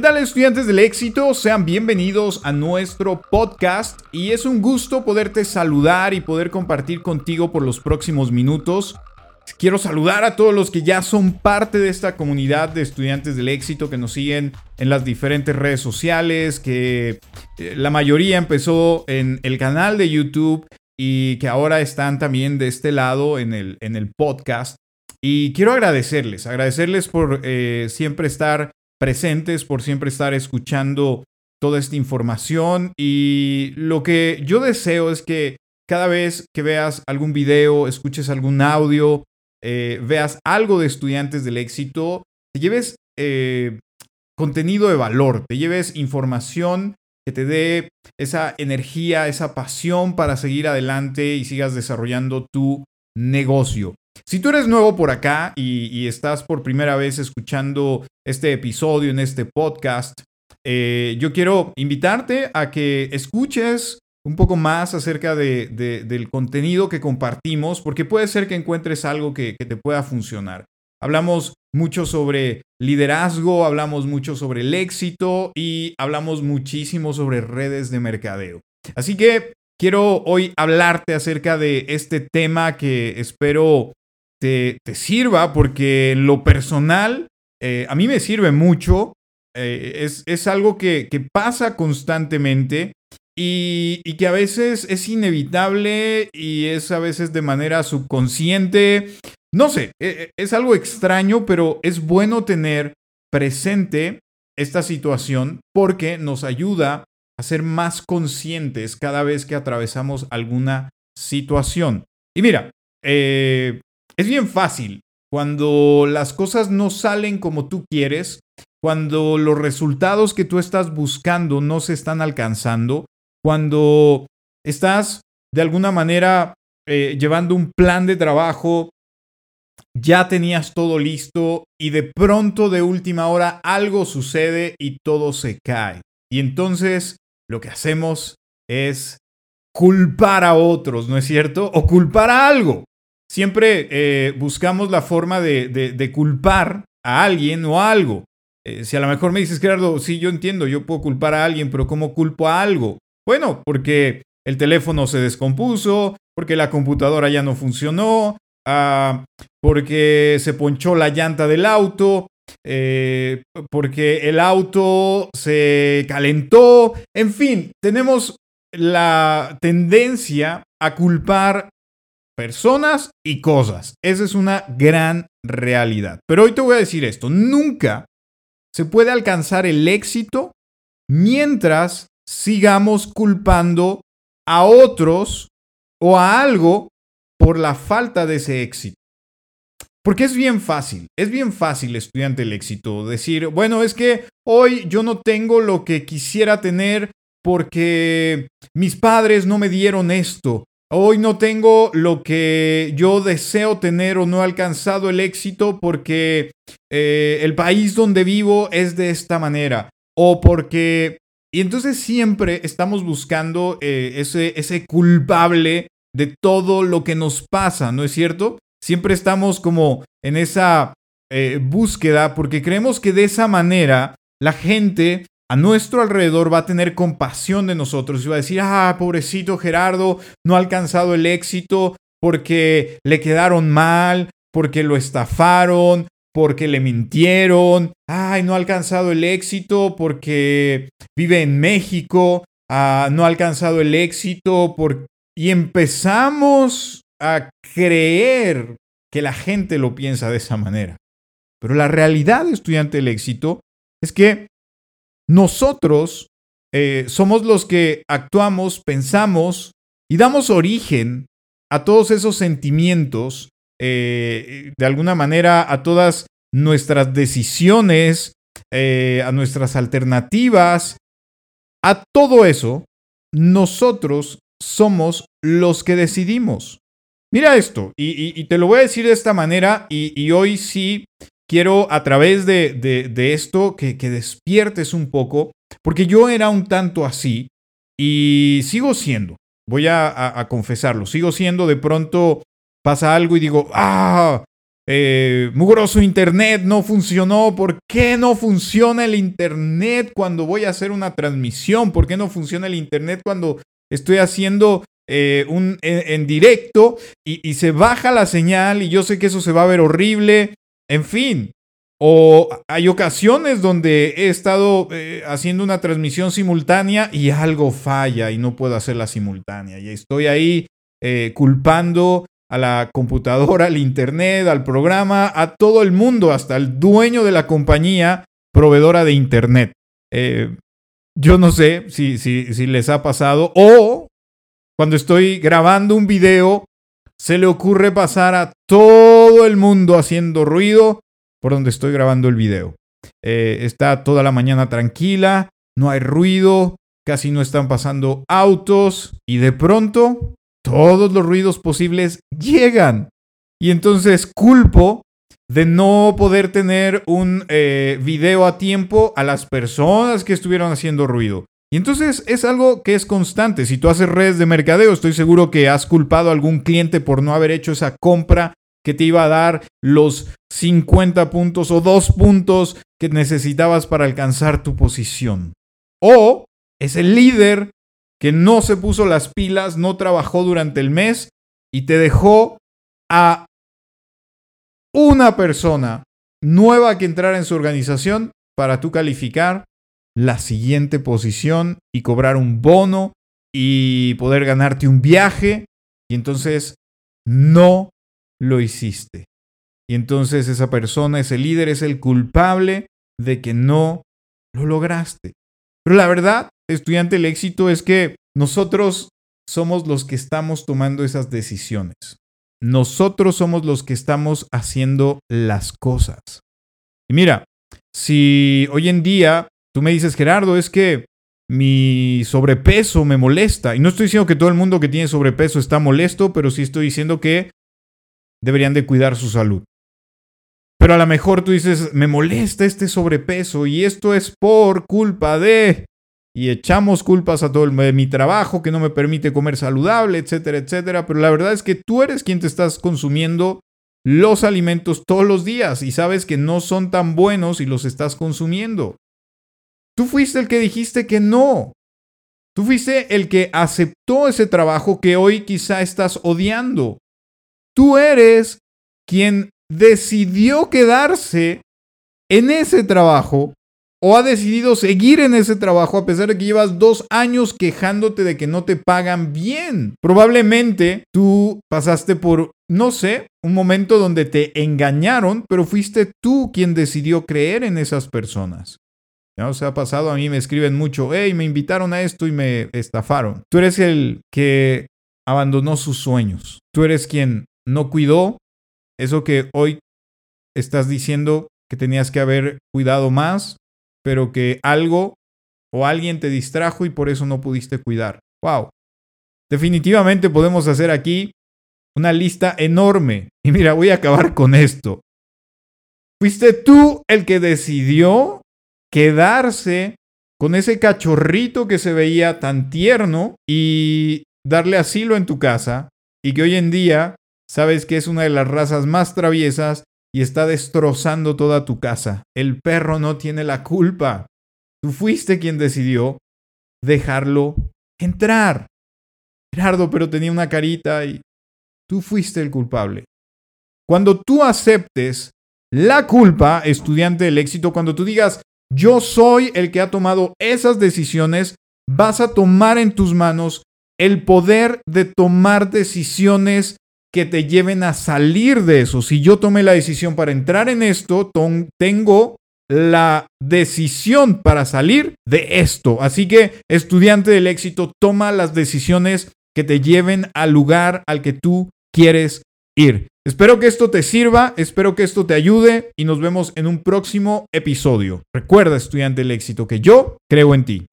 ¿Qué tal estudiantes del éxito? Sean bienvenidos a nuestro podcast y es un gusto poderte saludar y poder compartir contigo por los próximos minutos. Quiero saludar a todos los que ya son parte de esta comunidad de estudiantes del éxito que nos siguen en las diferentes redes sociales, que eh, la mayoría empezó en el canal de YouTube y que ahora están también de este lado en el, en el podcast. Y quiero agradecerles, agradecerles por eh, siempre estar presentes, por siempre estar escuchando toda esta información. Y lo que yo deseo es que cada vez que veas algún video, escuches algún audio, eh, veas algo de estudiantes del éxito, te lleves eh, contenido de valor, te lleves información que te dé esa energía, esa pasión para seguir adelante y sigas desarrollando tu negocio. Si tú eres nuevo por acá y, estás por primera vez escuchando este episodio en este podcast, eh, yo quiero invitarte a que escuches un poco más acerca de, del contenido que compartimos, porque puede ser que encuentres algo que, que te pueda funcionar. Hablamos mucho sobre liderazgo, hablamos mucho sobre el éxito y hablamos muchísimo sobre redes de mercadeo. Así que quiero hoy hablarte acerca de este tema que espero te, sirva porque lo personal eh, a mí me sirve mucho. Eh, es, algo que, pasa constantemente y, que a veces es inevitable y es a veces de manera subconsciente. No sé, e, e, es algo extraño, pero es bueno tener presente esta situación porque nos ayuda a ser más conscientes cada vez que atravesamos alguna situación. Y mira, eh, es bien fácil cuando las cosas no salen como tú quieres, cuando los resultados que tú estás buscando no se están alcanzando, cuando estás de alguna manera eh, llevando un plan de trabajo, ya tenías todo listo y de pronto de última hora algo sucede y todo se cae. Y entonces lo que hacemos es culpar a otros, ¿no es cierto? O culpar a algo siempre eh, buscamos la forma de, culpar a alguien o algo. Eh, si a lo mejor me dices, Gerardo, sí, yo entiendo, yo puedo culpar a alguien, pero ¿cómo culpo a algo? Bueno, porque el teléfono se descompuso, porque la computadora ya no funcionó, ah, porque se ponchó la llanta del auto, eh, porque el auto se calentó, en fin, tenemos la tendencia a culpar personas y cosas. Esa es una gran realidad. Pero hoy te voy a decir esto, nunca se puede alcanzar el éxito mientras sigamos culpando a otros o a algo por la falta de ese éxito. Porque es bien fácil, es bien fácil, estudiante, el éxito. Decir, bueno, es que hoy yo no tengo lo que quisiera tener porque mis padres no me dieron esto, Hoy no tengo lo que yo deseo tener o no he alcanzado el éxito porque eh, el país donde vivo es de esta manera. O porque... Y entonces siempre estamos buscando eh, ese, culpable de todo lo que nos pasa, ¿no es cierto? Siempre estamos como en esa eh, búsqueda porque creemos que de esa manera la gente a nuestro alrededor va a tener compasión de nosotros y va a decir, ah, pobrecito Gerardo, no ha alcanzado el éxito porque le quedaron mal, porque lo estafaron, porque le mintieron, ay, no ha alcanzado el éxito porque vive en México, ah, no ha alcanzado el éxito por... y empezamos a creer que la gente lo piensa de esa manera. Pero la realidad, estudiante del éxito, es que nosotros eh, somos los que actuamos, pensamos y damos origen a todos esos sentimientos, eh, de alguna manera a todas nuestras decisiones, eh, a nuestras alternativas, a todo eso, nosotros somos los que decidimos. Mira esto, y, te lo voy a decir de esta manera, y, y hoy sí quiero a través de, esto que, despiertes un poco, porque yo era un tanto así y sigo siendo, voy a, confesarlo, sigo siendo, de pronto pasa algo y digo, ah, eh, mugroso internet no funcionó. ¿Por qué no funciona el internet cuando voy a hacer una transmisión? ¿Por qué no funciona el internet cuando estoy haciendo eh, un, en, directo y, se baja la señal y yo sé que eso se va a ver horrible? En fin. O hay ocasiones donde he estado eh, haciendo una transmisión simultánea y algo falla y no puedo hacerla simultánea. Y estoy ahí culpando a la computadora, al internet, al programa, a todo el mundo, hasta el dueño de la compañía proveedora de internet. Eh, yo no sé si, si les ha pasado o cuando estoy grabando un video, se le ocurre pasar a todo el mundo haciendo ruido por donde estoy grabando el video. Eh, está toda la mañana tranquila, no hay ruido, casi no están pasando autos y de pronto todos los ruidos posibles llegan. Y entonces culpo de no poder tener un eh, video a tiempo a las personas que estuvieron haciendo ruido. Y entonces es algo que es constante. Si tú haces redes de mercadeo, estoy seguro que has culpado a algún cliente por no haber hecho esa compra que te iba a dar los 50 puntos o 2 puntos que necesitabas para alcanzar tu posición. O es el líder que no se puso las pilas, no trabajó durante el mes y te dejó a una persona nueva que entrara en su organización para tú calificar la siguiente posición y cobrar un bono y poder ganarte un viaje. Y entonces no lo hiciste. Y entonces esa persona, ese líder, es el culpable de que no lo lograste. Pero la verdad estudiante el éxito es que nosotros somos los que estamos tomando esas decisiones. Nosotros somos los que estamos haciendo las cosas. Y mira, si hoy en día tú me dices, Gerardo, es que mi sobrepeso me molesta, y no estoy diciendo que todo el mundo que tiene sobrepeso está molesto, pero sí estoy diciendo que deberían de cuidar su salud. Pero a lo mejor tú dices, me molesta este sobrepeso y esto es por culpa de y echamos culpas a todo el, de mi trabajo que no me permite comer saludable, etcétera, etcétera. Pero la verdad es que tú eres quien te estás consumiendo los alimentos todos los días y sabes que no son tan buenos y los estás consumiendo. Tú fuiste el que dijiste que no. Tú fuiste el que aceptó ese trabajo que hoy quizá estás odiando. Tú eres quien decidió quedarse en ese trabajo o ha decidido seguir en ese trabajo a pesar de que llevas dos años quejándote de que no te pagan bien. Probablemente tú pasaste por, no sé, un momento donde te engañaron, pero fuiste tú quien decidió creer en esas personas. ¿No? Se ha pasado, a mí me escriben mucho, hey, me invitaron a esto y me estafaron. Tú eres el que abandonó sus sueños. Tú eres quien no cuidó eso que hoy estás diciendo que tenías que haber cuidado más, pero que algo o alguien te distrajo y por eso no pudiste cuidar. ¡Wow! Definitivamente podemos hacer aquí una lista enorme. Y mira, voy a acabar con esto. Fuiste tú el que decidió quedarse con ese cachorrito que se veía tan tierno y darle asilo en tu casa y que hoy en día sabes que es una de las razas más traviesas y está destrozando toda tu casa. El perro no tiene la culpa. Tú fuiste quien decidió dejarlo entrar. Gerardo, pero tenía una carita y tú fuiste el culpable. Cuando tú aceptes la culpa, estudiante del éxito, cuando tú digas, yo soy el que ha tomado esas decisiones, vas a tomar en tus manos el poder de tomar decisiones que te lleven a salir de eso. Si yo tomé la decisión para entrar en esto, tengo la decisión para salir de esto. Así que, estudiante del éxito, toma las decisiones que te lleven al lugar al que tú quieres ir. Espero que esto te sirva, espero que esto te ayude y nos vemos en un próximo episodio. Recuerda, estudiante del éxito, que yo creo en ti.